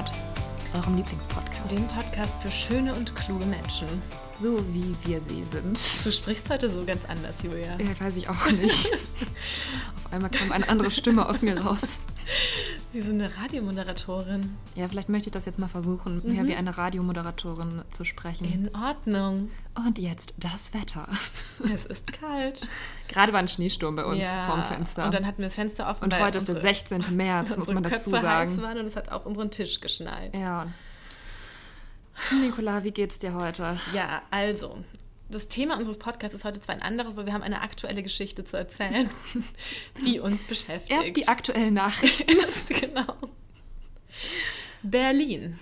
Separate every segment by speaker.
Speaker 1: Word, eurem Lieblingspodcast.
Speaker 2: Dem Podcast für schöne und kluge Menschen.
Speaker 1: So wie wir sie sind.
Speaker 2: Du sprichst heute so ganz anders, Julia.
Speaker 1: Ja, weiß ich auch nicht. Auf einmal kam eine andere Stimme aus mir raus.
Speaker 2: Wie so eine Radiomoderatorin.
Speaker 1: Ja, vielleicht möchte ich das jetzt mal versuchen, mehr wie eine Radiomoderatorin zu sprechen.
Speaker 2: In Ordnung.
Speaker 1: Und jetzt das Wetter.
Speaker 2: Es ist kalt.
Speaker 1: Gerade war ein Schneesturm bei uns vorm Fenster.
Speaker 2: Und dann hatten wir das Fenster offen.
Speaker 1: Und heute ist der
Speaker 2: unsere-
Speaker 1: 16. März, muss man dazu
Speaker 2: Köpfe heiß
Speaker 1: sagen.
Speaker 2: waren und es hat auf unseren Tisch geschneit.
Speaker 1: Ja. Nicola, wie geht's dir heute?
Speaker 2: Ja, also. Das Thema unseres Podcasts ist heute zwar ein anderes, aber wir haben eine aktuelle Geschichte zu erzählen, die uns beschäftigt.
Speaker 1: Erst die aktuellen Nachrichten.
Speaker 2: genau. Berlin.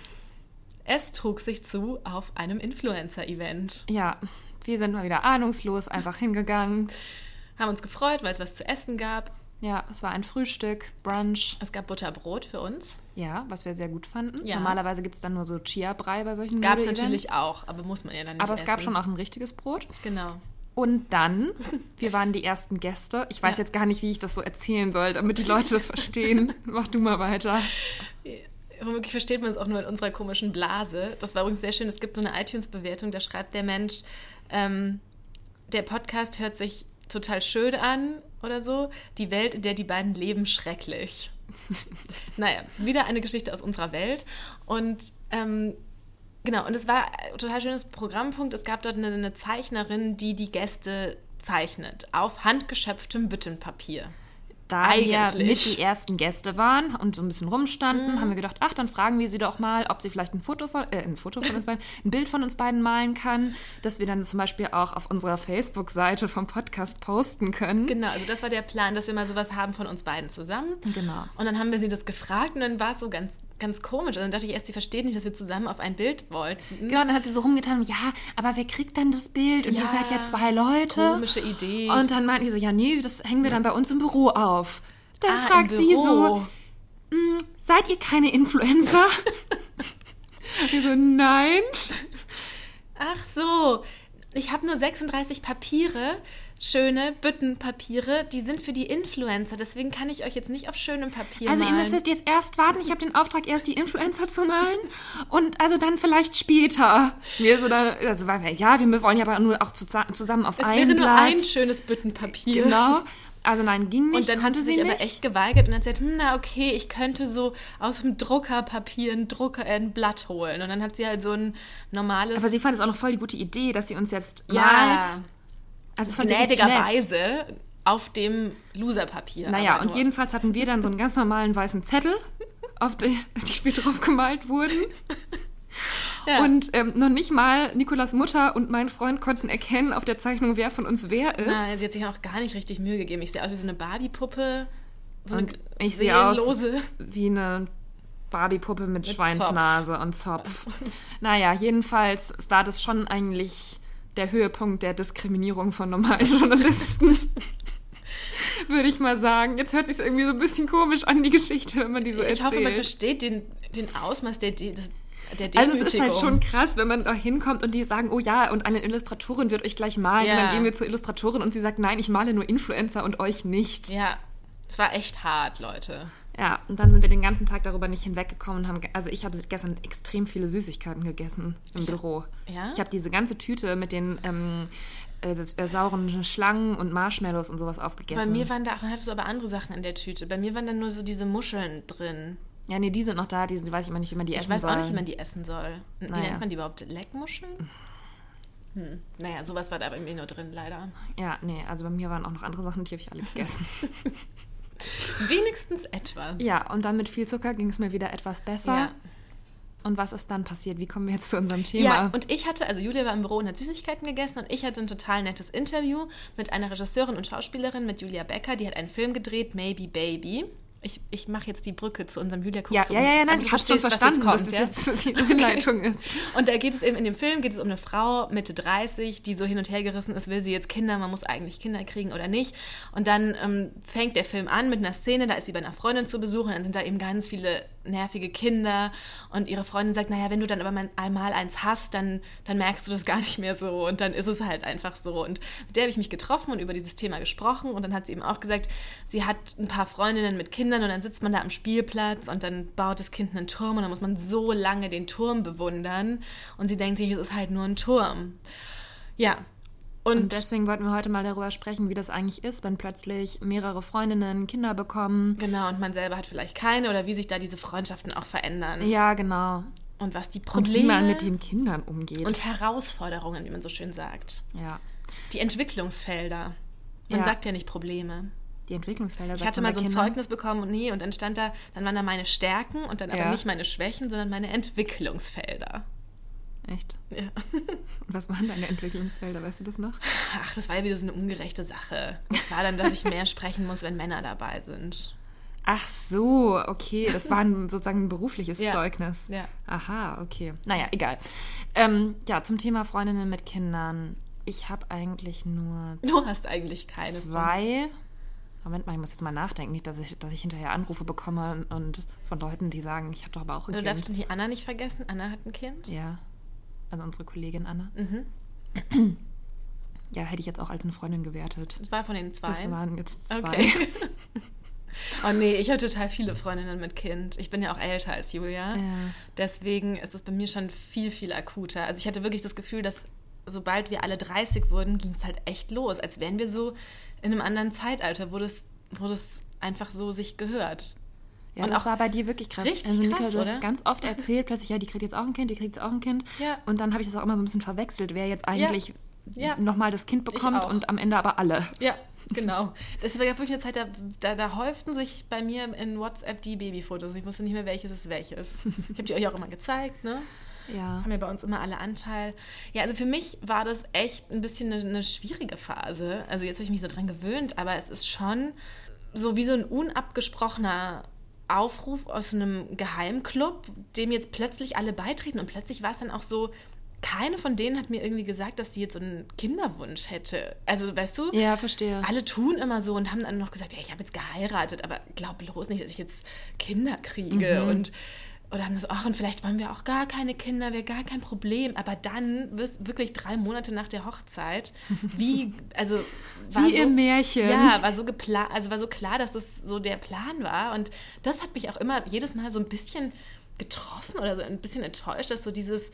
Speaker 2: Es trug sich zu auf einem Influencer-Event.
Speaker 1: Ja, wir sind mal wieder ahnungslos einfach hingegangen.
Speaker 2: Haben uns gefreut, weil es was zu essen gab.
Speaker 1: Ja, es war ein Frühstück, Brunch.
Speaker 2: Es gab Butterbrot für uns.
Speaker 1: Ja, was wir sehr gut fanden.
Speaker 2: Ja.
Speaker 1: Normalerweise gibt es dann nur so Chia-Brei bei solchen
Speaker 2: Gab es natürlich auch, aber muss man ja dann nicht
Speaker 1: Aber es gab
Speaker 2: essen.
Speaker 1: schon auch ein richtiges Brot.
Speaker 2: Genau.
Speaker 1: Und dann, wir waren die ersten Gäste. Ich weiß
Speaker 2: Ja.
Speaker 1: jetzt gar nicht, wie ich das so erzählen soll, damit die Leute das verstehen. Mach du mal weiter.
Speaker 2: Womöglich versteht man es auch nur in unserer komischen Blase. Das war übrigens sehr schön. Es gibt so eine iTunes-Bewertung, da schreibt der Mensch, ähm, der Podcast hört sich total schön an oder so. Die Welt, in der die beiden leben, schrecklich. naja, wieder eine Geschichte aus unserer Welt. Und ähm, genau, und es war ein total schönes Programmpunkt. Es gab dort eine, eine Zeichnerin, die die Gäste zeichnet auf handgeschöpftem Büttenpapier.
Speaker 1: Da wir mit die ersten Gäste waren und so ein bisschen rumstanden, haben wir gedacht, ach, dann fragen wir sie doch mal, ob sie vielleicht ein Foto von, äh, ein Foto von uns beiden, ein Bild von uns beiden malen kann, dass wir dann zum Beispiel auch auf unserer Facebook-Seite vom Podcast posten können.
Speaker 2: Genau, also das war der Plan, dass wir mal sowas haben von uns beiden zusammen.
Speaker 1: Genau.
Speaker 2: Und dann haben wir sie das gefragt und dann war es so ganz, ganz komisch. Und dann dachte ich erst, sie versteht nicht, dass wir zusammen auf ein Bild wollten.
Speaker 1: Genau, und dann hat sie so rumgetan, ja, aber wer kriegt dann das Bild? Und ihr
Speaker 2: Ja,
Speaker 1: seid ja zwei Leute.
Speaker 2: Komische Idee.
Speaker 1: Und dann meinten die so, ja, nee, das hängen wir dann bei uns im Büro auf. Dann
Speaker 2: Ah,
Speaker 1: fragt sie so, "Mm, seid ihr keine Influencer? wir so, nein.
Speaker 2: Ach so, ich habe nur 36 Papiere, schöne Büttenpapiere, die sind für die Influencer. Deswegen kann ich euch jetzt nicht auf schönem Papier
Speaker 1: Also ihr
Speaker 2: malen.
Speaker 1: müsstet jetzt erst warten, ich habe den Auftrag, erst die Influencer zu malen und also dann vielleicht später. Wir so dann, also weil wir, ja, wir wollen ja aber nur auch zusa- zusammen auf
Speaker 2: es
Speaker 1: ein
Speaker 2: wäre nur
Speaker 1: Blatt.
Speaker 2: ein schönes Büttenpapier.
Speaker 1: Genau. Also nein, ging nicht.
Speaker 2: Und dann hat
Speaker 1: konnte
Speaker 2: sie sich aber
Speaker 1: nicht.
Speaker 2: echt geweigert und hat gesagt, hm, na okay, ich könnte so aus dem Druckerpapier ein, Drucker, äh, ein Blatt holen. Und dann hat sie halt so ein normales...
Speaker 1: Aber sie fand es auch noch voll die gute Idee, dass sie uns jetzt
Speaker 2: ja,
Speaker 1: malt. Also
Speaker 2: gnädigerweise auf dem Loserpapier.
Speaker 1: Naja, und jedenfalls hatten wir dann so einen ganz normalen weißen Zettel, auf den die später drauf gemalt wurden.
Speaker 2: Ja.
Speaker 1: Und ähm, noch nicht mal Nikolas Mutter und mein Freund konnten erkennen auf der Zeichnung, wer von uns wer ist.
Speaker 2: Na, sie hat sich auch gar nicht richtig Mühe gegeben. Ich sehe aus wie so eine Barbie-Puppe. So eine
Speaker 1: Und ich sehe aus wie eine Barbie-Puppe mit, Schweinsnase und Zopf. naja, jedenfalls war das schon eigentlich der Höhepunkt der Diskriminierung von normalen Journalisten. Würde ich mal sagen. Jetzt hört sich irgendwie so ein bisschen komisch an, die Geschichte, wenn man die so
Speaker 2: Ich
Speaker 1: erzählt.
Speaker 2: hoffe, man versteht den, den Ausmaß der, der,
Speaker 1: Also es ist halt schon krass, wenn man da hinkommt und die sagen, oh ja, und eine Illustratorin wird euch gleich malen.
Speaker 2: Ja.
Speaker 1: Und dann gehen wir zur Illustratorin und sie sagt, nein, ich male nur Influencer und euch nicht.
Speaker 2: Ja, es war echt hart, Leute.
Speaker 1: Ja, und dann sind wir den ganzen Tag darüber nicht hinweggekommen und haben, also ich habe gestern extrem viele Süßigkeiten gegessen im Büro.
Speaker 2: ja?
Speaker 1: Ich habe diese ganze Tüte mit den ähm, äh, das, äh, sauren Schlangen und Marshmallows und sowas aufgegessen.
Speaker 2: Bei mir waren da, dann hattest du aber andere Sachen in der Tüte. Bei mir waren dann nur so diese Muscheln drin.
Speaker 1: ja, nee, die sind noch da, die, sind, die weiß ich immer nicht, wie man die
Speaker 2: Ich
Speaker 1: essen
Speaker 2: weiß
Speaker 1: soll.
Speaker 2: auch nicht, wie man die essen soll. Wie
Speaker 1: Naja.
Speaker 2: nennt man die überhaupt? Leckmuscheln? Hm. Naja, sowas war da bei mir nur drin, leider.
Speaker 1: Ja, nee, also bei mir waren auch noch andere Sachen, die habe ich alle gegessen.
Speaker 2: Wenigstens etwas.
Speaker 1: ja, und dann mit viel Zucker ging es mir wieder etwas besser.
Speaker 2: Ja.
Speaker 1: Und was ist dann passiert? Wie kommen wir jetzt zu unserem Thema?
Speaker 2: Ja, und ich hatte, also Julia war im Büro und hat Süßigkeiten gegessen und ich hatte ein total nettes Interview mit einer Regisseurin und Schauspielerin, mit Julia Becker, die hat einen Film gedreht, Maybe Baby. Ich, ich mache jetzt die Brücke zu unserem Julia
Speaker 1: ja,
Speaker 2: Kurzum.
Speaker 1: ja, ja, ja, nein, ich habe schon
Speaker 2: verstehst, was
Speaker 1: verstanden,
Speaker 2: jetzt
Speaker 1: dass
Speaker 2: kommt,
Speaker 1: das
Speaker 2: ja?
Speaker 1: jetzt die Einleitung ist.
Speaker 2: Und da geht es eben in dem Film geht es um eine Frau Mitte 30, die so hin und her gerissen ist, will sie jetzt Kinder, man muss eigentlich Kinder kriegen oder nicht. Und dann ähm, fängt der Film an mit einer Szene, da ist sie bei einer Freundin zu Besuch und dann sind da eben ganz viele nervige Kinder und ihre Freundin sagt, naja, wenn du dann aber mal einmal eins hast, dann, dann merkst du das gar nicht mehr so und dann ist es halt einfach so. Und mit der habe ich mich getroffen und über dieses Thema gesprochen und dann hat sie eben auch gesagt, sie hat ein paar Freundinnen mit Kindern, Kindern und dann sitzt man da am Spielplatz und dann baut das Kind einen Turm und dann muss man so lange den Turm bewundern und sie denkt sich, es ist halt nur ein Turm. Ja.
Speaker 1: Und, und deswegen wollten wir heute mal darüber sprechen, wie das eigentlich ist, wenn plötzlich mehrere Freundinnen Kinder bekommen.
Speaker 2: Genau, und man selber hat vielleicht keine oder wie sich da diese Freundschaften auch verändern.
Speaker 1: Ja, genau.
Speaker 2: Und was die Probleme.
Speaker 1: Und wie man mit den Kindern umgeht.
Speaker 2: Und Herausforderungen, wie man so schön sagt.
Speaker 1: Ja.
Speaker 2: Die Entwicklungsfelder. Man ja. sagt ja nicht Probleme.
Speaker 1: Die Entwicklungsfelder.
Speaker 2: Ich hatte mal so ein Kinder. Zeugnis bekommen und nee, und dann stand da, dann waren da meine Stärken und dann aber ja. nicht meine Schwächen, sondern meine Entwicklungsfelder.
Speaker 1: Echt?
Speaker 2: Ja.
Speaker 1: Und was waren deine Entwicklungsfelder, weißt du das noch?
Speaker 2: Ach, das war ja wieder so eine ungerechte Sache. Das war dann, dass ich mehr sprechen muss, wenn Männer dabei sind.
Speaker 1: Ach so, okay. Das war ein, sozusagen ein berufliches
Speaker 2: ja.
Speaker 1: Zeugnis.
Speaker 2: Ja.
Speaker 1: Aha, okay. Naja, egal. Ähm, ja, zum Thema Freundinnen mit Kindern. Ich habe eigentlich nur.
Speaker 2: Du hast eigentlich keine.
Speaker 1: Zwei. Von. Moment mal, ich muss jetzt mal nachdenken, nicht, dass ich, dass ich hinterher Anrufe bekomme und von Leuten, die sagen, ich habe doch aber auch ein
Speaker 2: du
Speaker 1: Kind.
Speaker 2: Du darfst die Anna nicht vergessen. Anna hat ein Kind.
Speaker 1: Ja. Also unsere Kollegin Anna.
Speaker 2: Mhm.
Speaker 1: Ja, hätte ich jetzt auch als eine Freundin gewertet.
Speaker 2: Das war von den zwei.
Speaker 1: Das waren jetzt zwei.
Speaker 2: Okay. oh nee, ich habe total viele Freundinnen mit Kind. Ich bin ja auch älter als Julia.
Speaker 1: Ja.
Speaker 2: Deswegen ist es bei mir schon viel, viel akuter. Also ich hatte wirklich das Gefühl, dass sobald wir alle 30 wurden, ging es halt echt los. Als wären wir so in einem anderen Zeitalter, wo das, wo das einfach so sich gehört.
Speaker 1: Ja, und das auch war bei dir wirklich krass.
Speaker 2: Richtig also, Nika, krass,
Speaker 1: du hast ganz oft erzählt, plötzlich, ja, die kriegt jetzt auch ein Kind, die kriegt jetzt auch ein Kind.
Speaker 2: Ja.
Speaker 1: Und dann habe ich das auch immer so ein bisschen verwechselt, wer jetzt eigentlich
Speaker 2: ja.
Speaker 1: nochmal das Kind bekommt und am Ende aber alle.
Speaker 2: Ja, genau. Das war ja wirklich eine Zeit, da, da, da, häuften sich bei mir in WhatsApp die Babyfotos. Ich wusste nicht mehr, welches ist welches. Ich habe die euch auch immer gezeigt, ne?
Speaker 1: Ja.
Speaker 2: Das haben ja bei uns immer alle Anteil. Ja, also für mich war das echt ein bisschen eine, eine schwierige Phase. Also jetzt habe ich mich so dran gewöhnt, aber es ist schon so wie so ein unabgesprochener Aufruf aus einem Geheimclub, dem jetzt plötzlich alle beitreten und plötzlich war es dann auch so, keine von denen hat mir irgendwie gesagt, dass sie jetzt so einen Kinderwunsch hätte. Also, weißt du?
Speaker 1: Ja, verstehe.
Speaker 2: Alle tun immer so und haben dann noch gesagt, ja, ich habe jetzt geheiratet, aber glaub bloß nicht, dass ich jetzt Kinder kriege. Mhm. Und oder haben das, ach, und vielleicht wollen wir auch gar keine Kinder, wäre gar kein Problem. Aber dann, wirklich drei Monate nach der Hochzeit, wie, also
Speaker 1: war wie so, im Märchen.
Speaker 2: Ja, war so geplant, also war so klar, dass das so der Plan war. Und das hat mich auch immer jedes Mal so ein bisschen getroffen oder so ein bisschen enttäuscht, dass so dieses,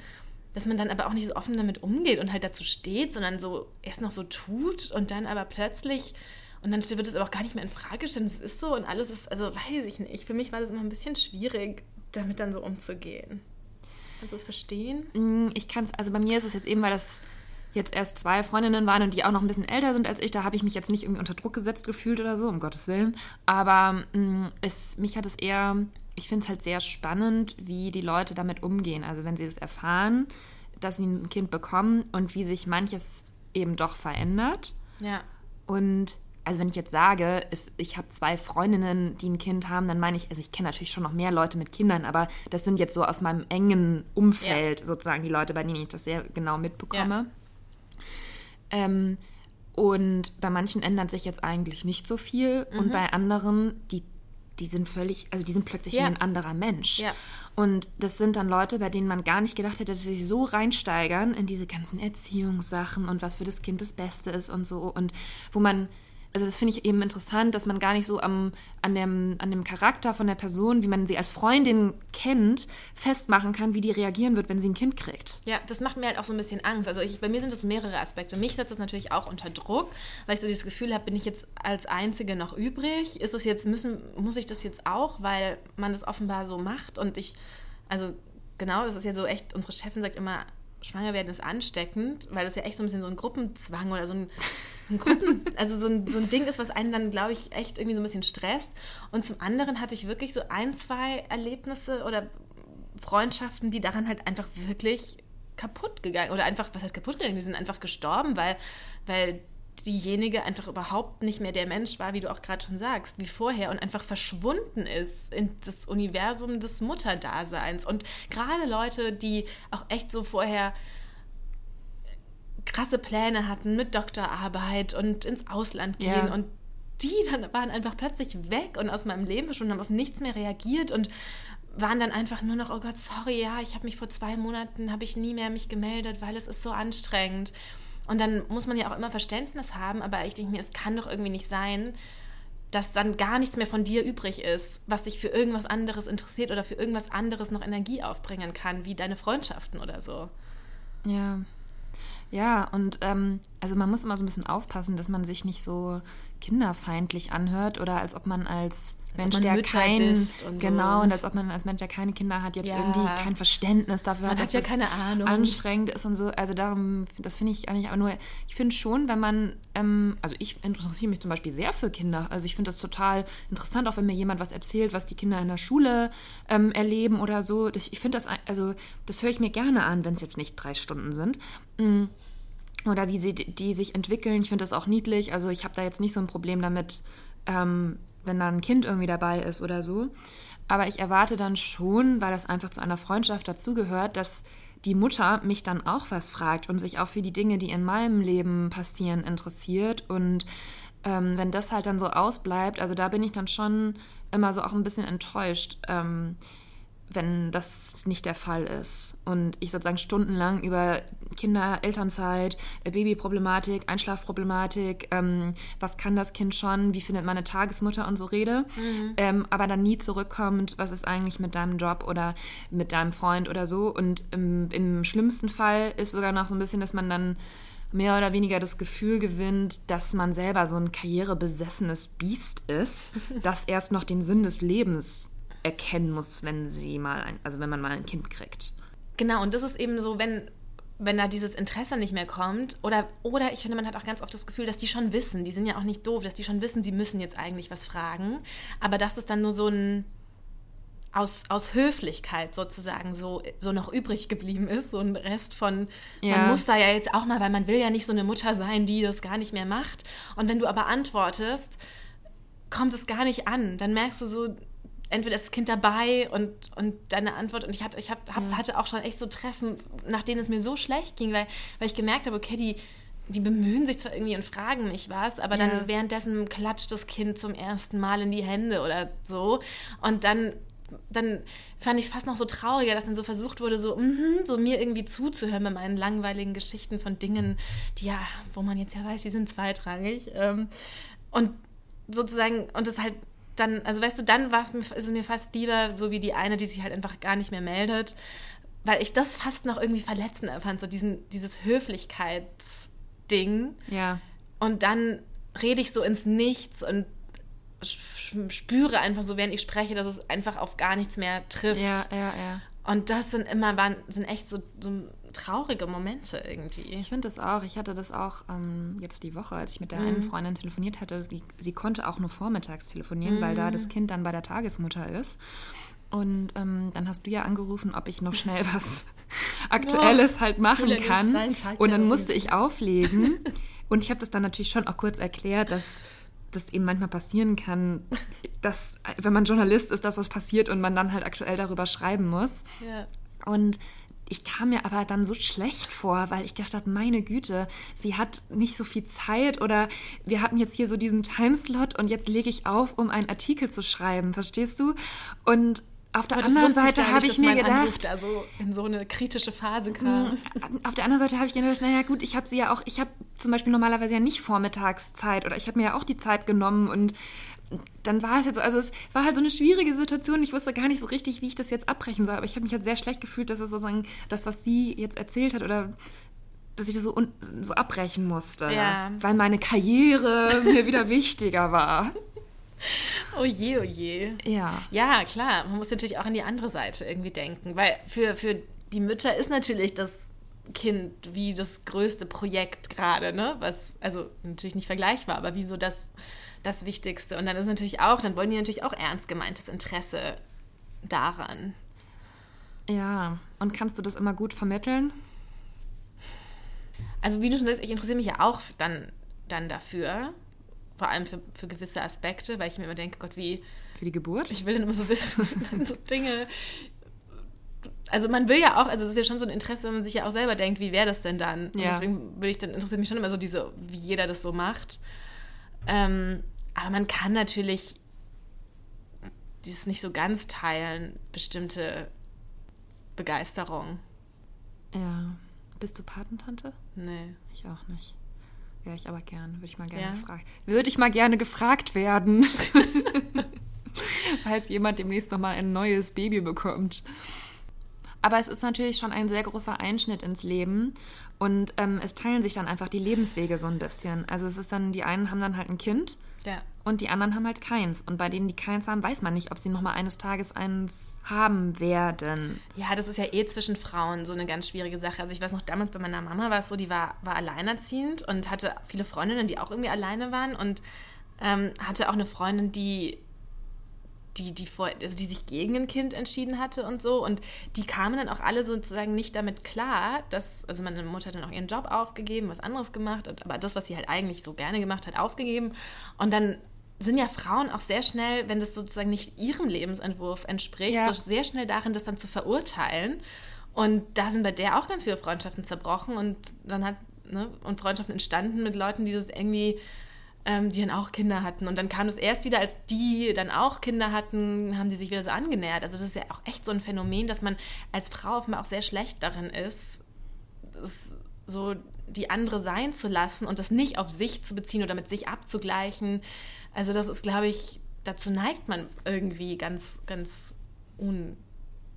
Speaker 2: dass man dann aber auch nicht so offen damit umgeht und halt dazu steht, sondern so erst noch so tut und dann aber plötzlich und dann wird es aber auch gar nicht mehr in Frage gestellt. Es ist so und alles ist, also weiß ich nicht. Für mich war das immer ein bisschen schwierig, damit dann so umzugehen? Kannst du das verstehen?
Speaker 1: Mm, ich kann es, also bei mir ist es jetzt eben, weil das jetzt erst zwei Freundinnen waren und die auch noch ein bisschen älter sind als ich, da habe ich mich jetzt nicht irgendwie unter Druck gesetzt gefühlt oder so, um Gottes Willen. Aber mm, es, mich hat es eher, ich finde es halt sehr spannend, wie die Leute damit umgehen. Also wenn sie es erfahren, dass sie ein Kind bekommen und wie sich manches eben doch verändert.
Speaker 2: Ja.
Speaker 1: Und also wenn ich jetzt sage, ist, ich habe zwei Freundinnen, die ein Kind haben, dann meine ich, also ich kenne natürlich schon noch mehr Leute mit Kindern, aber das sind jetzt so aus meinem engen Umfeld ja. sozusagen die Leute, bei denen ich das sehr genau mitbekomme. Ja. Ähm, und bei manchen ändert sich jetzt eigentlich nicht so viel mhm. und bei anderen, die, die sind völlig, also die sind plötzlich ja. ein anderer Mensch.
Speaker 2: Ja.
Speaker 1: Und das sind dann Leute, bei denen man gar nicht gedacht hätte, dass sie sich so reinsteigern in diese ganzen Erziehungssachen und was für das Kind das Beste ist und so. Und wo man also das finde ich eben interessant, dass man gar nicht so am, an, dem, an dem Charakter von der Person, wie man sie als Freundin kennt, festmachen kann, wie die reagieren wird, wenn sie ein Kind kriegt.
Speaker 2: Ja, das macht mir halt auch so ein bisschen Angst. Also ich, bei mir sind das mehrere Aspekte. Mich setzt das natürlich auch unter Druck, weil ich so das Gefühl habe, bin ich jetzt als Einzige noch übrig? Ist es jetzt, müssen, muss ich das jetzt auch, weil man das offenbar so macht und ich, also genau, das ist ja so echt, unsere Chefin sagt immer, schwanger werden ist ansteckend, weil das ja echt so ein bisschen so ein Gruppenzwang oder so ein, ein Gruppen, also so ein, so ein Ding ist, was einen dann, glaube ich, echt irgendwie so ein bisschen stresst. Und zum anderen hatte ich wirklich so ein, zwei Erlebnisse oder Freundschaften, die daran halt einfach wirklich kaputt gegangen oder einfach, was heißt kaputt gegangen? Die sind einfach gestorben, weil, weil diejenige einfach überhaupt nicht mehr der Mensch war, wie du auch gerade schon sagst, wie vorher und einfach verschwunden ist in das Universum des Mutterdaseins. Und gerade Leute, die auch echt so vorher krasse Pläne hatten mit Doktorarbeit und ins Ausland gehen
Speaker 1: ja.
Speaker 2: und die dann waren einfach plötzlich weg und aus meinem Leben verschwunden, haben auf nichts mehr reagiert und waren dann einfach nur noch, oh Gott, sorry, ja, ich habe mich vor zwei Monaten, habe ich nie mehr mich gemeldet, weil es ist so anstrengend. Und dann muss man ja auch immer Verständnis haben, aber ich denke mir, es kann doch irgendwie nicht sein, dass dann gar nichts mehr von dir übrig ist, was dich für irgendwas anderes interessiert oder für irgendwas anderes noch Energie aufbringen kann, wie deine Freundschaften oder so.
Speaker 1: Ja. Ja, und ähm, also man muss immer so ein bisschen aufpassen, dass man sich nicht so kinderfeindlich anhört oder als ob man als Mensch, der kein genau so. und als ob man als Mensch, der keine Kinder hat, jetzt ja. irgendwie kein Verständnis dafür
Speaker 2: man hat, dass ja keine Ahnung.
Speaker 1: anstrengend ist und so. Also darum, das finde ich eigentlich aber nur. Ich finde schon, wenn man, ähm, also ich interessiere mich zum Beispiel sehr für Kinder. Also ich finde das total interessant, auch wenn mir jemand was erzählt, was die Kinder in der Schule ähm, erleben oder so. Ich finde das, also das höre ich mir gerne an, wenn es jetzt nicht drei Stunden sind. Mhm oder wie sie die sich entwickeln. Ich finde das auch niedlich. Also ich habe da jetzt nicht so ein Problem damit, ähm, wenn da ein Kind irgendwie dabei ist oder so. Aber ich erwarte dann schon, weil das einfach zu einer Freundschaft dazugehört, dass die Mutter mich dann auch was fragt und sich auch für die Dinge, die in meinem Leben passieren, interessiert. Und ähm, wenn das halt dann so ausbleibt, also da bin ich dann schon immer so auch ein bisschen enttäuscht. Ähm, wenn das nicht der Fall ist und ich sozusagen stundenlang über Kinder, Elternzeit, äh, Babyproblematik, Einschlafproblematik, ähm, was kann das Kind schon, wie findet meine Tagesmutter und so rede, mhm. ähm, aber dann nie zurückkommt, was ist eigentlich mit deinem Job oder mit deinem Freund oder so. Und im, im schlimmsten Fall ist sogar noch so ein bisschen, dass man dann mehr oder weniger das Gefühl gewinnt, dass man selber so ein karrierebesessenes Biest ist, das erst noch den Sinn des Lebens erkennen muss, wenn sie mal ein, also wenn man mal ein Kind kriegt.
Speaker 2: Genau, und das ist eben so, wenn, wenn da dieses Interesse nicht mehr kommt, oder, oder ich finde, man hat auch ganz oft das Gefühl, dass die schon wissen, die sind ja auch nicht doof, dass die schon wissen, sie müssen jetzt eigentlich was fragen, aber dass das dann nur so ein aus, aus Höflichkeit sozusagen so, so noch übrig geblieben ist, so ein Rest von, ja. man muss da ja jetzt auch mal, weil man will ja nicht so eine Mutter sein, die das gar nicht mehr macht. Und wenn du aber antwortest, kommt es gar nicht an. Dann merkst du so, entweder ist das Kind dabei und, und deine Antwort. Und ich, hatte, ich hab, hab, ja. hatte auch schon echt so Treffen, nach denen es mir so schlecht ging, weil, weil ich gemerkt habe, okay, die, die bemühen sich zwar irgendwie und fragen mich was, aber ja. dann währenddessen klatscht das Kind zum ersten Mal in die Hände oder so. Und dann, dann fand ich es fast noch so trauriger, dass dann so versucht wurde, so, mm so mir irgendwie zuzuhören bei meinen langweiligen Geschichten von Dingen, die ja, wo man jetzt ja weiß, die sind zweitrangig. Ähm, und sozusagen, und das halt dann, also weißt du, dann war es mir, ist es mir fast lieber, so wie die eine, die sich halt einfach gar nicht mehr meldet, weil ich das fast noch irgendwie verletzend fand, so diesen, dieses Höflichkeitsding.
Speaker 1: Ja.
Speaker 2: Und dann rede ich so ins Nichts und spüre einfach so, während ich spreche, dass es einfach auf gar nichts mehr trifft.
Speaker 1: Ja, ja, ja.
Speaker 2: Und das sind immer, waren, sind echt so, so traurige Momente irgendwie.
Speaker 1: Ich finde das auch. Ich hatte das auch ähm, jetzt die Woche, als ich mit der mhm. einen Freundin telefoniert hatte. Sie, sie konnte auch nur vormittags telefonieren, mhm. weil da das Kind dann bei der Tagesmutter ist. Und ähm, dann hast du ja angerufen, ob ich noch schnell was Aktuelles halt machen kann. Und dann musste ich auflegen. Und ich habe das dann natürlich schon auch kurz erklärt, dass das eben manchmal passieren kann, dass, wenn man Journalist ist, das was passiert und man dann halt aktuell darüber schreiben muss.
Speaker 2: Ja.
Speaker 1: Und ich kam mir aber dann so schlecht vor, weil ich gedacht habe, meine Güte, sie hat nicht so viel Zeit oder wir hatten jetzt hier so diesen Timeslot und jetzt lege ich auf, um einen Artikel zu schreiben, verstehst du? Und auf der anderen Seite habe ich mir gedacht,
Speaker 2: also in so eine kritische Phase kam. Mm,
Speaker 1: auf der anderen Seite habe ich gedacht, naja gut, ich habe sie ja auch, ich habe zum Beispiel normalerweise ja nicht Vormittagszeit oder ich habe mir ja auch die Zeit genommen und dann war es jetzt, also es war halt so eine schwierige Situation. Ich wusste gar nicht so richtig, wie ich das jetzt abbrechen soll. Aber ich habe mich halt sehr schlecht gefühlt, dass es sozusagen das, was sie jetzt erzählt hat oder dass ich das so, so abbrechen musste.
Speaker 2: Ja.
Speaker 1: Weil meine Karriere mir wieder wichtiger war.
Speaker 2: Oh je, oh je.
Speaker 1: Ja.
Speaker 2: Ja, klar. Man muss natürlich auch an die andere Seite irgendwie denken. Weil für, für die Mütter ist natürlich das Kind wie das größte Projekt gerade, ne? Was, also natürlich nicht vergleichbar, aber wie so das das Wichtigste. Und dann ist natürlich auch, dann wollen die natürlich auch ernst gemeintes Interesse daran.
Speaker 1: Ja, und kannst du das immer gut vermitteln?
Speaker 2: Also wie du schon sagst, ich interessiere mich ja auch dann, dann dafür, vor allem für, für gewisse Aspekte, weil ich mir immer denke, Gott, wie...
Speaker 1: Für die Geburt?
Speaker 2: Ich will dann immer so wissen, so Dinge... Also man will ja auch, also das ist ja schon so ein Interesse, wenn man sich ja auch selber denkt, wie wäre das denn dann? Und
Speaker 1: ja.
Speaker 2: deswegen will ich dann interessiert mich schon immer so diese, wie jeder das so macht. Ähm, aber man kann natürlich dieses nicht so ganz teilen, bestimmte Begeisterung.
Speaker 1: Ja. Bist du Patentante?
Speaker 2: Nee.
Speaker 1: Ich auch nicht. wäre ich aber gern. Würde ich mal gerne ja. gefragt. Würde ich mal gerne gefragt werden. Falls jemand demnächst nochmal ein neues Baby bekommt. Aber es ist natürlich schon ein sehr großer Einschnitt ins Leben. Und ähm, es teilen sich dann einfach die Lebenswege so ein bisschen. Also es ist dann, die einen haben dann halt ein Kind ja. und die anderen haben halt keins. Und bei denen, die keins haben, weiß man nicht, ob sie nochmal eines Tages eins haben werden.
Speaker 2: Ja, das ist ja eh zwischen Frauen so eine ganz schwierige Sache. Also ich weiß noch, damals bei meiner Mama war es so, die war, war alleinerziehend und hatte viele Freundinnen, die auch irgendwie alleine waren und ähm, hatte auch eine Freundin, die die, die, vor, also die sich gegen ein Kind entschieden hatte und so. Und die kamen dann auch alle sozusagen nicht damit klar, dass, also meine Mutter hat dann auch ihren Job aufgegeben, was anderes gemacht, aber das, was sie halt eigentlich so gerne gemacht hat, aufgegeben. Und dann sind ja Frauen auch sehr schnell, wenn das sozusagen nicht ihrem Lebensentwurf entspricht, ja. so sehr schnell darin, das dann zu verurteilen. Und da sind bei der auch ganz viele Freundschaften zerbrochen und dann hat, ne, und Freundschaften entstanden mit Leuten, die das irgendwie ähm, die dann auch Kinder hatten. Und dann kam es erst wieder, als die dann auch Kinder hatten, haben die sich wieder so angenähert. Also das ist ja auch echt so ein Phänomen, dass man als Frau offenbar auch sehr schlecht darin ist, so die andere sein zu lassen und das nicht auf sich zu beziehen oder mit sich abzugleichen. Also das ist, glaube ich, dazu neigt man irgendwie ganz, ganz un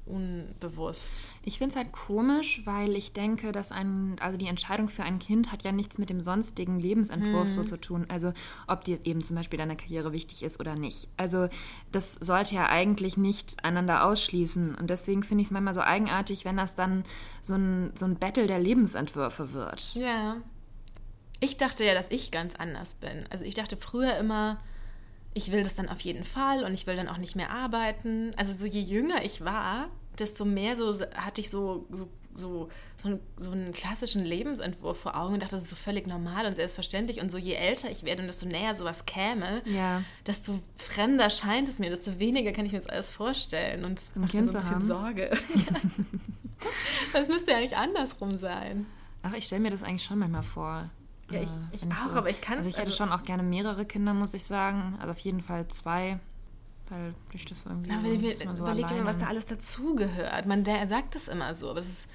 Speaker 2: unbewusst.
Speaker 1: Ich finde es halt komisch, weil ich denke, dass ein, also die Entscheidung für ein Kind hat ja nichts mit dem sonstigen Lebensentwurf hm. so zu tun. Also ob dir eben zum Beispiel deine Karriere wichtig ist oder nicht. Also das sollte ja eigentlich nicht einander ausschließen. Und deswegen finde ich es manchmal so eigenartig, wenn das dann so ein, so ein Battle der Lebensentwürfe wird.
Speaker 2: Ja. Ich dachte ja, dass ich ganz anders bin. Also ich dachte früher immer, ich will das dann auf jeden Fall und ich will dann auch nicht mehr arbeiten. Also so je jünger ich war, desto mehr so hatte ich so, so, so, so, einen, so einen klassischen Lebensentwurf vor Augen und dachte, das ist so völlig normal und selbstverständlich. Und so je älter ich werde und desto näher sowas käme, ja. desto fremder scheint es mir, desto weniger kann ich mir das alles vorstellen. Und das macht mir so ein bisschen haben. Sorge. das müsste ja eigentlich andersrum sein.
Speaker 1: Ach, ich stelle mir das eigentlich schon manchmal vor.
Speaker 2: Ja, ich, ich auch, so, aber ich kann
Speaker 1: also es. Ich hätte also schon auch gerne mehrere Kinder, muss ich sagen. Also auf jeden Fall zwei. Weil durch das irgendwie.
Speaker 2: Aber so, wir, so überleg dir mal, was da alles dazugehört. Man, der sagt das immer so, aber es ist.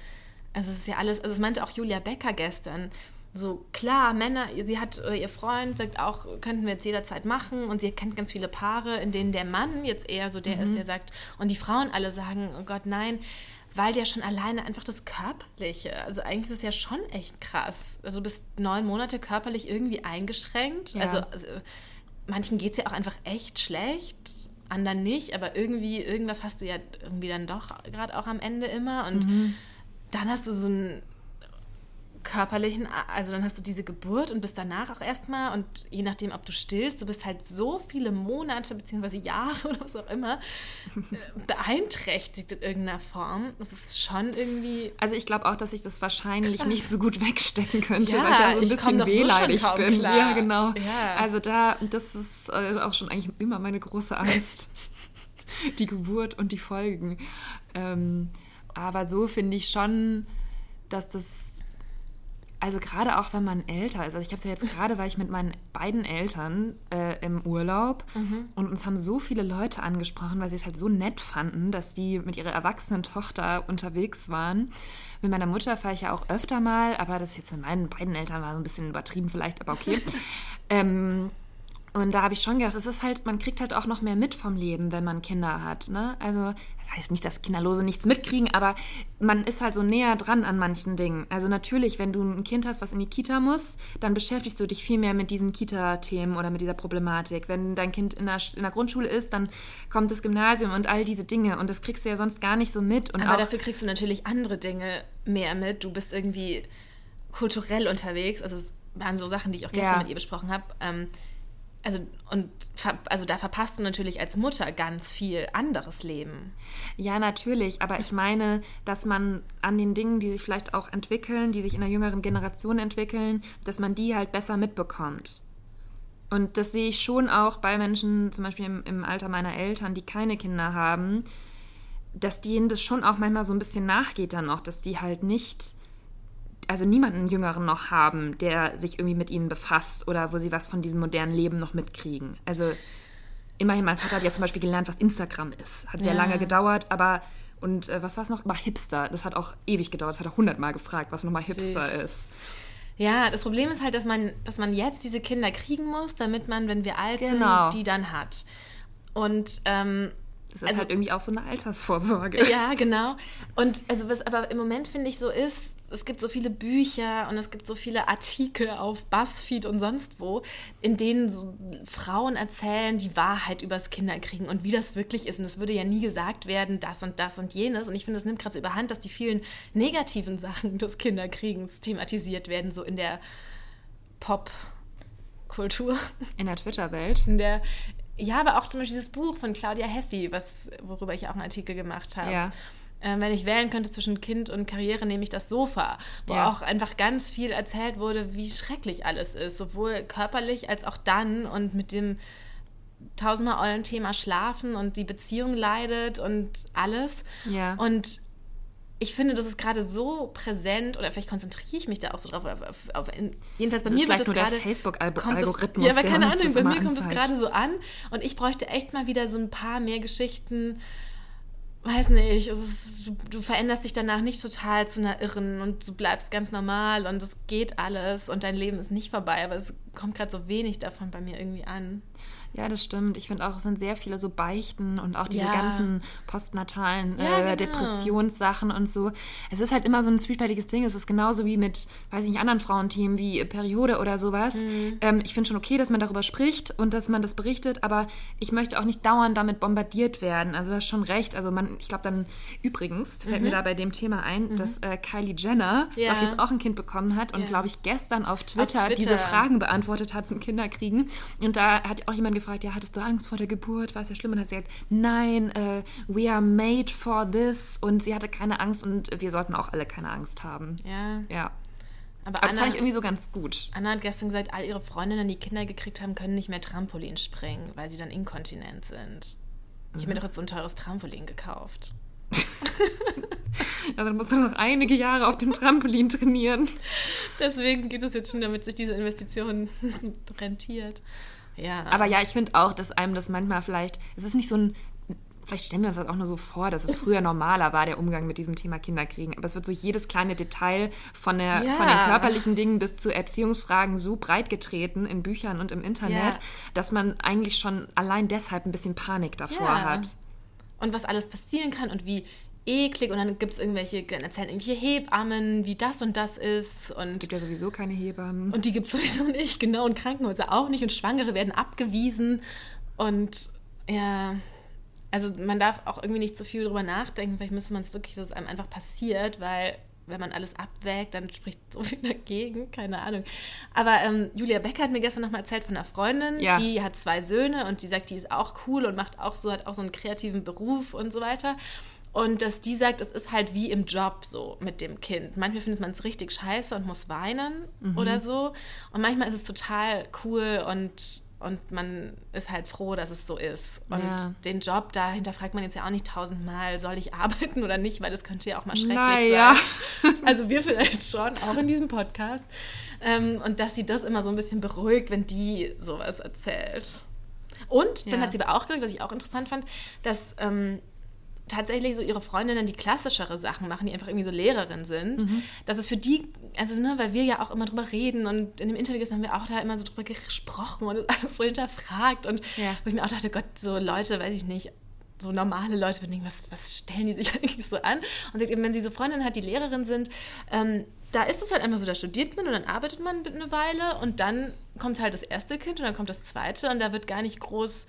Speaker 2: Also es ist ja alles, also es meinte auch Julia Becker gestern, so klar, Männer, sie hat, ihr Freund sagt auch, könnten wir jetzt jederzeit machen und sie kennt ganz viele Paare, in denen der Mann jetzt eher so der mhm. ist, der sagt, und die Frauen alle sagen, oh Gott, nein, weil der schon alleine einfach das Körperliche, also eigentlich ist es ja schon echt krass. Also du bist neun Monate körperlich irgendwie eingeschränkt. Ja. Also, also, manchen geht es ja auch einfach echt schlecht, anderen nicht, aber irgendwie, irgendwas hast du ja irgendwie dann doch gerade auch am Ende immer. Und mhm. dann hast du so ein körperlichen, also dann hast du diese Geburt und bist danach auch erstmal und je nachdem, ob du stillst, du bist halt so viele Monate bzw. Jahre oder was auch immer äh, beeinträchtigt in irgendeiner Form. Das ist schon irgendwie.
Speaker 1: Also ich glaube auch, dass ich das wahrscheinlich krass. nicht so gut wegstecken könnte, ja, weil ich ja so ein bisschen wehleidig so bin. Klar. Ja, genau. Ja. Also da, das ist äh, auch schon eigentlich immer meine große Angst. die Geburt und die Folgen. Ähm, aber so finde ich schon, dass das also gerade auch wenn man älter ist. Also ich habe es ja jetzt gerade, weil ich mit meinen beiden Eltern äh, im Urlaub mhm. und uns haben so viele Leute angesprochen, weil sie es halt so nett fanden, dass die mit ihrer erwachsenen Tochter unterwegs waren. Mit meiner Mutter fahre ich ja auch öfter mal, aber das jetzt mit meinen beiden Eltern war so ein bisschen übertrieben vielleicht, aber okay. ähm, und da habe ich schon gedacht, es ist halt, man kriegt halt auch noch mehr mit vom Leben, wenn man Kinder hat. Ne? Also, das heißt nicht, dass Kinderlose nichts mitkriegen, aber man ist halt so näher dran an manchen Dingen. Also natürlich, wenn du ein Kind hast, was in die Kita muss, dann beschäftigst du dich viel mehr mit diesen Kita-Themen oder mit dieser Problematik. Wenn dein Kind in der, in der Grundschule ist, dann kommt das Gymnasium und all diese Dinge. Und das kriegst du ja sonst gar nicht so mit. Und
Speaker 2: aber dafür kriegst du natürlich andere Dinge mehr mit. Du bist irgendwie kulturell unterwegs. Also es waren so Sachen, die ich auch gestern ja. mit ihr besprochen habe. Ähm, also und also da verpasst du natürlich als Mutter ganz viel anderes Leben.
Speaker 1: Ja, natürlich, aber ich meine, dass man an den Dingen, die sich vielleicht auch entwickeln, die sich in der jüngeren Generation entwickeln, dass man die halt besser mitbekommt. Und das sehe ich schon auch bei Menschen, zum Beispiel im, im Alter meiner Eltern, die keine Kinder haben, dass denen das schon auch manchmal so ein bisschen nachgeht dann noch, dass die halt nicht also niemanden Jüngeren noch haben, der sich irgendwie mit ihnen befasst oder wo sie was von diesem modernen Leben noch mitkriegen. Also immerhin, mein Vater hat ja zum Beispiel gelernt, was Instagram ist. Hat sehr ja. lange gedauert, aber und äh, was war es noch? War Hipster. Das hat auch ewig gedauert. Das hat er hundertmal gefragt, was nochmal Hipster Süß. ist.
Speaker 2: Ja, das Problem ist halt, dass man, dass man jetzt diese Kinder kriegen muss, damit man, wenn wir alt genau. sind, die dann hat. Und ähm,
Speaker 1: das ist also, halt irgendwie auch so eine Altersvorsorge.
Speaker 2: Ja, genau. Und also was aber im Moment finde ich so ist, es gibt so viele Bücher und es gibt so viele Artikel auf BuzzFeed und sonst wo, in denen so Frauen erzählen die Wahrheit übers Kinderkriegen und wie das wirklich ist. Und es würde ja nie gesagt werden, das und das und jenes. Und ich finde, es nimmt gerade so überhand, dass die vielen negativen Sachen des Kinderkriegens thematisiert werden, so in der Pop-Kultur.
Speaker 1: In der Twitter-Welt.
Speaker 2: In der, ja, aber auch zum Beispiel dieses Buch von Claudia Hessi, was, worüber ich auch einen Artikel gemacht habe. Ja äh, wenn ich wählen könnte zwischen Kind und Karriere, nehme ich das Sofa, wo ja. auch einfach ganz viel erzählt wurde, wie schrecklich alles ist, sowohl körperlich als auch dann und mit dem tausendmal euren Thema Schlafen und die Beziehung leidet und alles. Ja. Und ich finde, das ist gerade so präsent oder vielleicht konzentriere ich mich da auch so drauf. Auf, auf, jedenfalls bei das mir wird das gerade
Speaker 1: Facebook-Algorithmus.
Speaker 2: Ja, aber keine Ahnung, bei mir kommt es gerade so an und ich bräuchte echt mal wieder so ein paar mehr Geschichten weiß nicht, ist, du, du, veränderst dich danach nicht total zu einer Irren und du bleibst ganz normal und es geht alles und dein Leben ist nicht vorbei, aber es kommt gerade so wenig davon bei mir irgendwie an.
Speaker 1: Ja, das stimmt. Ich finde auch, es sind sehr viele so Beichten und auch diese ja. ganzen postnatalen ja, äh, genau. Depressionssachen und so. Es ist halt immer so ein zwiespältiges Ding. Es ist genauso wie mit, weiß ich nicht, anderen Frauenthemen wie Periode oder sowas. Mhm. Ähm, ich finde schon okay, dass man darüber spricht und dass man das berichtet, aber ich möchte auch nicht dauernd damit bombardiert werden. Also du hast schon recht. Also man, ich glaube dann, übrigens fällt mhm. mir da bei dem Thema ein, mhm. dass äh, Kylie Jenner ja. jetzt auch ein Kind bekommen hat und glaube ich gestern auf Twitter, auf Twitter, diese Fragen beantwortet hat zum Kinderkriegen. Und da hat auch jemand gefragt, gefragt, ja, hattest du Angst vor der Geburt? War es ja schlimm? Und hat sie gesagt, nein, uh, we are made for this. Und sie hatte keine Angst und wir sollten auch alle keine Angst haben. Ja. Ja. Aber, Aber das fand ich irgendwie so ganz gut.
Speaker 2: Anna hat gestern gesagt, all ihre Freundinnen, die Kinder gekriegt haben, können nicht mehr Trampolin springen, weil sie dann inkontinent sind. Ich mhm. habe mir doch jetzt so ein teures Trampolin gekauft.
Speaker 1: also dann musst du noch einige Jahre auf dem Trampolin trainieren.
Speaker 2: Deswegen geht es jetzt schon, damit sich diese Investition rentiert.
Speaker 1: Ja. Aber ja, ich finde auch, dass einem das manchmal vielleicht, es ist nicht so ein vielleicht stellen wir uns das auch nur so vor, dass es früher normaler war, der Umgang mit diesem Thema Kinderkriegen. Aber es wird so jedes kleine Detail von, der, ja. von den körperlichen Dingen bis zu Erziehungsfragen so breit getreten in Büchern und im Internet, ja. dass man eigentlich schon allein deshalb ein bisschen Panik davor ja. hat.
Speaker 2: Und was alles passieren kann und wie eklig und dann gibt es irgendwelche, dann erzählen irgendwelche Hebammen, wie das und das ist. Und es
Speaker 1: gibt ja sowieso keine Hebammen.
Speaker 2: Und die gibt es sowieso nicht, genau, und Krankenhäuser auch nicht und Schwangere werden abgewiesen und ja, also man darf auch irgendwie nicht zu viel drüber nachdenken, vielleicht müsste man es wirklich, dass es einem einfach passiert, weil wenn man alles abwägt, dann spricht so viel dagegen, keine Ahnung. Aber ähm, Julia Becker hat mir gestern nochmal erzählt von einer Freundin, ja. die hat zwei Söhne und sie sagt, die ist auch cool und macht auch so, hat auch so einen kreativen Beruf und so weiter. Und dass die sagt, es ist halt wie im Job so mit dem Kind. Manchmal findet man es richtig scheiße und muss weinen mhm. oder so. Und manchmal ist es total cool und, und man ist halt froh, dass es so ist. Und ja. den Job, da hinterfragt man jetzt ja auch nicht tausendmal, soll ich arbeiten oder nicht, weil das könnte ja auch mal schrecklich naja. sein. Also wir vielleicht schon, auch in diesem Podcast. Ähm, und dass sie das immer so ein bisschen beruhigt, wenn die sowas erzählt. Und dann ja. hat sie aber auch gesagt, was ich auch interessant fand, dass ähm, tatsächlich so ihre Freundinnen, die klassischere Sachen machen, die einfach irgendwie so Lehrerin sind, mhm. dass es für die, also ne, weil wir ja auch immer drüber reden und in dem Interview haben wir auch da immer so drüber gesprochen und alles so hinterfragt und ja. wo ich mir auch dachte, Gott, so Leute, weiß ich nicht, so normale Leute würden denken, was, was stellen die sich eigentlich so an? Und sagt eben, wenn sie so Freundinnen hat, die Lehrerin sind, ähm, da ist es halt einfach so, da studiert man und dann arbeitet man eine Weile und dann kommt halt das erste Kind und dann kommt das zweite und da wird gar nicht groß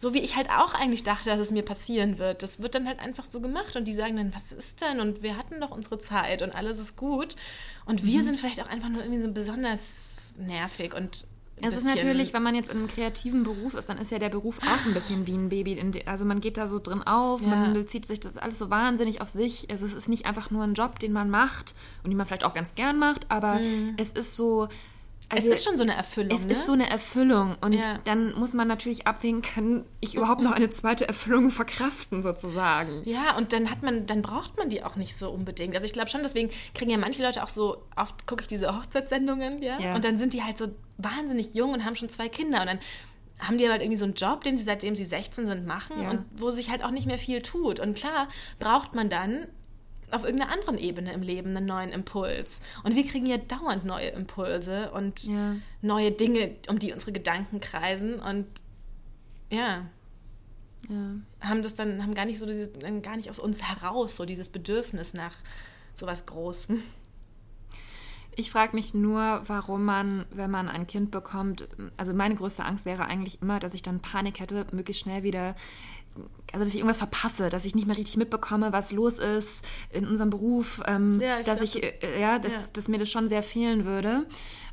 Speaker 2: so wie ich halt auch eigentlich dachte, dass es mir passieren wird. Das wird dann halt einfach so gemacht und die sagen dann, was ist denn? Und wir hatten doch unsere Zeit und alles ist gut. Und wir mhm. sind vielleicht auch einfach nur irgendwie so besonders nervig und
Speaker 1: es ist natürlich, wenn man jetzt in einem kreativen Beruf ist, dann ist ja der Beruf auch ein bisschen wie ein Baby. Also man geht da so drin auf, ja. man bezieht sich das alles so wahnsinnig auf sich. Also es ist nicht einfach nur ein Job, den man macht und den man vielleicht auch ganz gern macht, aber mhm. es ist so,
Speaker 2: also es ist schon so eine Erfüllung.
Speaker 1: Es ne? ist so eine Erfüllung. Und ja. dann muss man natürlich abwägen, kann ich überhaupt noch eine zweite Erfüllung verkraften, sozusagen.
Speaker 2: Ja, und dann hat man, dann braucht man die auch nicht so unbedingt. Also ich glaube schon, deswegen kriegen ja manche Leute auch so, oft gucke ich diese Hochzeitssendungen, ja? ja. Und dann sind die halt so wahnsinnig jung und haben schon zwei Kinder. Und dann haben die halt irgendwie so einen Job, den sie seitdem sie 16 sind machen ja. und wo sich halt auch nicht mehr viel tut. Und klar braucht man dann auf irgendeiner anderen Ebene im Leben einen neuen Impuls. Und wir kriegen ja dauernd neue Impulse und ja. neue Dinge, um die unsere Gedanken kreisen. Und ja, ja. haben das dann, haben gar nicht so dieses, gar nicht aus uns heraus, so dieses Bedürfnis nach sowas Großem.
Speaker 1: Ich frage mich nur, warum man, wenn man ein Kind bekommt, also meine größte Angst wäre eigentlich immer, dass ich dann Panik hätte, möglichst schnell wieder also dass ich irgendwas verpasse, dass ich nicht mehr richtig mitbekomme, was los ist in unserem Beruf, ähm, ja, ich dass glaub, ich, das, äh, ja, dass, ja. dass mir das schon sehr fehlen würde.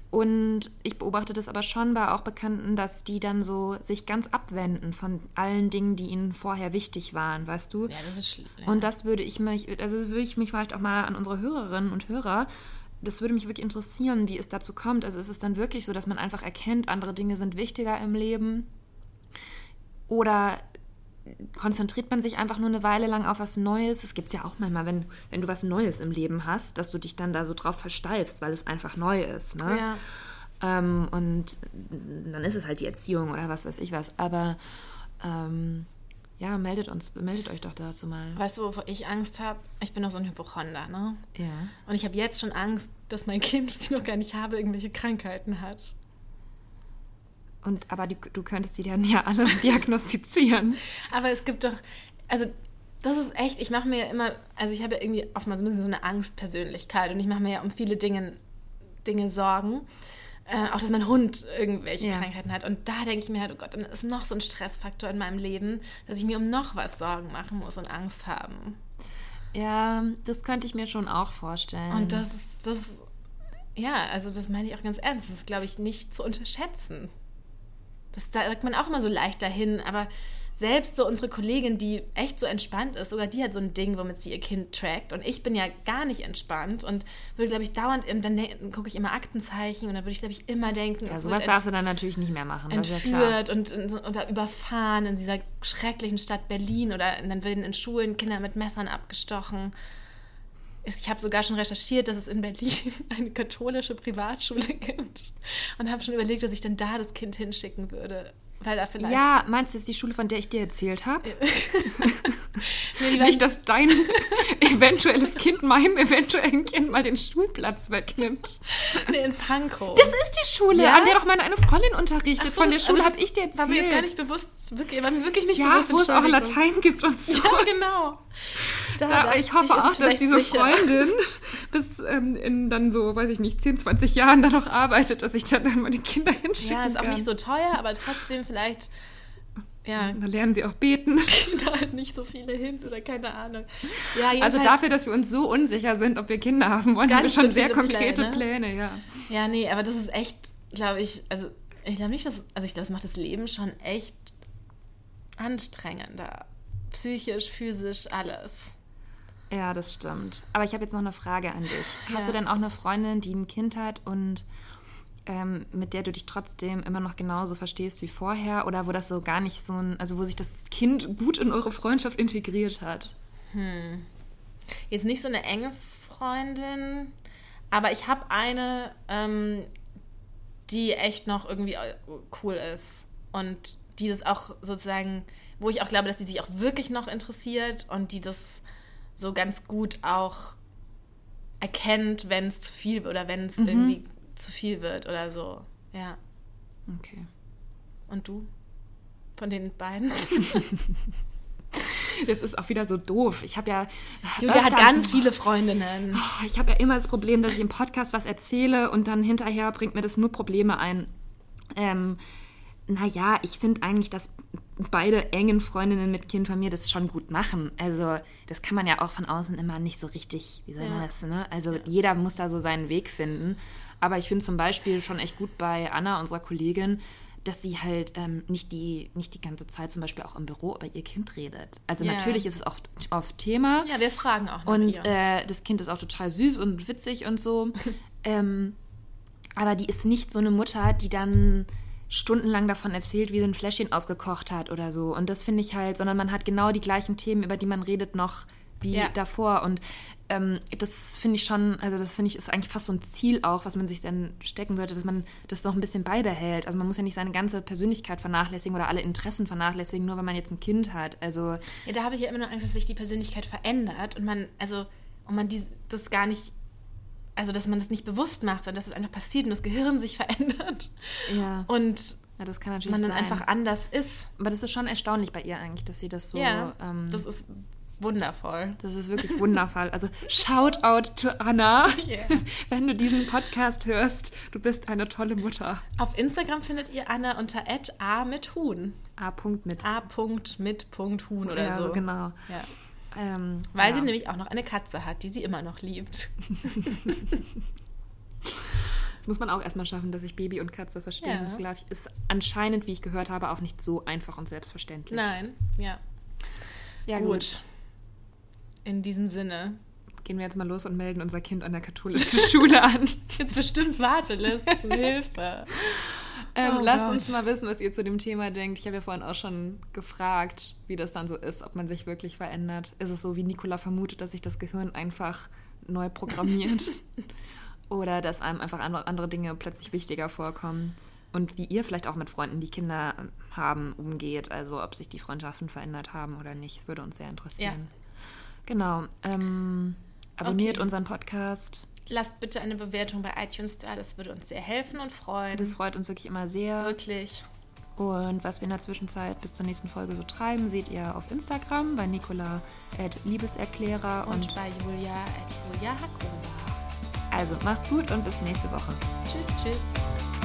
Speaker 1: Und ich beobachte das aber schon bei auch Bekannten, dass die dann so sich ganz abwenden von allen Dingen, die ihnen vorher wichtig waren, weißt du? Ja, das ist schlimm. Ja. Und das würde ich mich, also würde ich mich vielleicht auch mal an unsere Hörerinnen und Hörer das würde mich wirklich interessieren, wie es dazu kommt. Also ist es dann wirklich so, dass man einfach erkennt, andere Dinge sind wichtiger im Leben? Oder konzentriert man sich einfach nur eine Weile lang auf was Neues. Es gibt es ja auch manchmal, wenn, wenn du was Neues im Leben hast, dass du dich dann da so drauf versteifst, weil es einfach neu ist. Ne? Ja. Ähm, und dann ist es halt die Erziehung oder was weiß ich was. Aber ähm, ja, meldet uns, meldet euch doch dazu mal.
Speaker 2: Weißt du, wovor ich Angst habe? Ich bin noch so ein Hypochonder, ne? Ja. Und ich habe jetzt schon Angst, dass mein Kind, das ich noch gar nicht habe, irgendwelche Krankheiten hat.
Speaker 1: Und aber die, du könntest die dann ja alle diagnostizieren.
Speaker 2: aber es gibt doch, also das ist echt, ich mache mir ja immer, also ich habe ja irgendwie oftmals ein bisschen so eine Angstpersönlichkeit und ich mache mir ja um viele Dinge, Dinge Sorgen. Äh, auch, dass mein Hund irgendwelche ja. Krankheiten hat. Und da denke ich mir halt, oh Gott, dann ist noch so ein Stressfaktor in meinem Leben, dass ich mir um noch was Sorgen machen muss und Angst haben.
Speaker 1: Ja, das könnte ich mir schon auch vorstellen.
Speaker 2: Und das, das, ja, also das meine ich auch ganz ernst. Das ist, glaube ich, nicht zu unterschätzen. Das sagt man auch immer so leicht dahin, aber selbst so unsere Kollegin, die echt so entspannt ist, sogar die hat so ein Ding, womit sie ihr Kind trackt. Und ich bin ja gar nicht entspannt und würde, glaube ich, dauernd, und dann gucke ich immer Aktenzeichen und dann würde ich, glaube ich, immer denken,
Speaker 1: ja, sowas darfst du dann natürlich nicht mehr machen.
Speaker 2: Entführt ja und, und, und überfahren in dieser schrecklichen Stadt Berlin oder dann werden in Schulen Kinder mit Messern abgestochen. Ich habe sogar schon recherchiert, dass es in Berlin eine katholische Privatschule gibt und habe schon überlegt, dass ich dann da das Kind hinschicken würde. Weil da vielleicht.
Speaker 1: Ja, meinst du jetzt die Schule, von der ich dir erzählt habe? nee, Nicht, dass dein eventuelles Kind meinem eventuellen Kind mal den Schulplatz wegnimmt.
Speaker 2: Nee, in Pankow.
Speaker 1: Das ist die Schule, ja? an der doch meine eine Freundin unterrichtet. So, von der Schule habe ich dir erzählt. War
Speaker 2: mir jetzt gar nicht bewusst, wirklich, war mir wirklich nicht
Speaker 1: ja,
Speaker 2: bewusst.
Speaker 1: Ja, wo es auch Latein gibt und so.
Speaker 2: Ja, genau.
Speaker 1: Da, da, ich hoffe auch, dass diese sicher. Freundin bis ähm, in dann so, weiß ich nicht, 10, 20 Jahren da noch arbeitet, dass ich dann, dann mal die Kinder hinschicken
Speaker 2: Ja, ist auch nicht so teuer, aber trotzdem vielleicht ja.
Speaker 1: Da lernen sie auch beten.
Speaker 2: Da halt nicht so viele hin oder keine Ahnung.
Speaker 1: Ja, also dafür, dass wir uns so unsicher sind, ob wir Kinder haben wollen, haben wir schon sehr konkrete Pläne. Pläne. ja.
Speaker 2: Ja, nee, aber das ist echt, glaube ich, also ich glaube nicht, dass, also ich glaube, das macht das Leben schon echt anstrengender. Psychisch, physisch, alles.
Speaker 1: Ja, das stimmt. Aber ich habe jetzt noch eine Frage an dich. Hast ja. du denn auch eine Freundin, die ein Kind hat und ähm, mit der du dich trotzdem immer noch genauso verstehst wie vorher oder wo das so gar nicht so ein, also wo sich das Kind gut in eure Freundschaft integriert hat?
Speaker 2: Hm. Jetzt nicht so eine enge Freundin, aber ich habe eine, ähm, die echt noch irgendwie äh, cool ist und die das auch sozusagen, wo ich auch glaube, dass die sich auch wirklich noch interessiert und die das so ganz gut auch erkennt, wenn es zu viel oder wenn es mhm. irgendwie zu viel wird oder so. Ja.
Speaker 1: Okay.
Speaker 2: Und du? Von den beiden?
Speaker 1: Das ist auch wieder so doof. Ich habe ja.
Speaker 2: Julia hat ganz viele Freundinnen.
Speaker 1: Oh, ich habe ja immer das Problem, dass ich im Podcast was erzähle und dann hinterher bringt mir das nur Probleme ein. Ähm, naja, ich finde eigentlich, dass beide engen Freundinnen mit Kind von mir das schon gut machen. Also, das kann man ja auch von außen immer nicht so richtig, wie soll man das, ne? Also, ja. jeder muss da so seinen Weg finden. Aber ich finde zum Beispiel schon echt gut bei Anna, unserer Kollegin, dass sie halt ähm, nicht, die, nicht die ganze Zeit zum Beispiel auch im Büro über ihr Kind redet. Also ja. natürlich ist es oft, oft Thema.
Speaker 2: Ja, wir fragen auch
Speaker 1: nach Und äh, das Kind ist auch total süß und witzig und so. ähm, aber die ist nicht so eine Mutter, die dann stundenlang davon erzählt, wie sie ein Fläschchen ausgekocht hat oder so. Und das finde ich halt, sondern man hat genau die gleichen Themen, über die man redet, noch wie ja. davor. Und ähm, das finde ich schon, also das finde ich ist eigentlich fast so ein Ziel auch, was man sich dann stecken sollte, dass man das noch ein bisschen beibehält. Also man muss ja nicht seine ganze Persönlichkeit vernachlässigen oder alle Interessen vernachlässigen, nur weil man jetzt ein Kind hat. Also
Speaker 2: ja, da habe ich ja immer nur Angst, dass sich die Persönlichkeit verändert und man, also und man die, das gar nicht, also dass man das nicht bewusst macht, sondern dass es einfach passiert und das Gehirn sich verändert.
Speaker 1: Ja.
Speaker 2: Und
Speaker 1: ja, das kann natürlich
Speaker 2: man dann
Speaker 1: sein.
Speaker 2: einfach anders ist.
Speaker 1: Aber das ist schon erstaunlich bei ihr eigentlich, dass sie das so.
Speaker 2: ja,
Speaker 1: ähm,
Speaker 2: das ist wundervoll.
Speaker 1: das ist wirklich wundervoll. Also shout out to Anna.
Speaker 2: Yeah.
Speaker 1: Wenn du diesen Podcast hörst, du bist eine tolle Mutter.
Speaker 2: Auf Instagram findet ihr Anna unter a mit Huhn.
Speaker 1: A. mit.
Speaker 2: a. mit Punkt Huhn oder
Speaker 1: ja,
Speaker 2: so.
Speaker 1: genau.
Speaker 2: Ja.
Speaker 1: Ähm,
Speaker 2: Weil
Speaker 1: ja.
Speaker 2: sie nämlich auch noch eine Katze hat, die sie immer noch liebt.
Speaker 1: Das muss man auch erstmal schaffen, dass sich Baby und Katze verstehen.
Speaker 2: Ja.
Speaker 1: Das ich, ist anscheinend, wie ich gehört habe, auch nicht so einfach und selbstverständlich.
Speaker 2: Nein, ja.
Speaker 1: Ja, gut.
Speaker 2: In diesem Sinne.
Speaker 1: Gehen wir jetzt mal los und melden unser Kind an der katholischen Schule an.
Speaker 2: Jetzt bestimmt Wartelisten. Hilfe.
Speaker 1: Ähm,
Speaker 2: Oh
Speaker 1: lasst
Speaker 2: Gott.
Speaker 1: uns mal wissen, was ihr zu dem Thema denkt. Ich habe ja vorhin auch schon gefragt, wie das dann so ist, ob man sich wirklich verändert. Ist es so, wie Nicola vermutet, dass sich das Gehirn einfach neu programmiert? Oder dass einem einfach andere, Dinge plötzlich wichtiger vorkommen? Und wie ihr vielleicht auch mit Freunden, die Kinder haben, umgeht. Also ob sich die Freundschaften verändert haben oder nicht. Das würde uns sehr interessieren. Genau. Ähm, abonniert
Speaker 2: Okay.
Speaker 1: unseren Podcast.
Speaker 2: Lasst bitte eine Bewertung bei iTunes da, das würde uns sehr helfen und freuen.
Speaker 1: Das freut uns wirklich immer sehr.
Speaker 2: wirklich.
Speaker 1: Und was wir in der Zwischenzeit bis zur nächsten Folge so treiben, seht ihr auf Instagram bei Nicola at Liebeserklärer.
Speaker 2: Und,
Speaker 1: Und
Speaker 2: bei Julia at Julia Hakova.
Speaker 1: also macht's gut und bis nächste Woche.
Speaker 2: Tschüss, tschüss.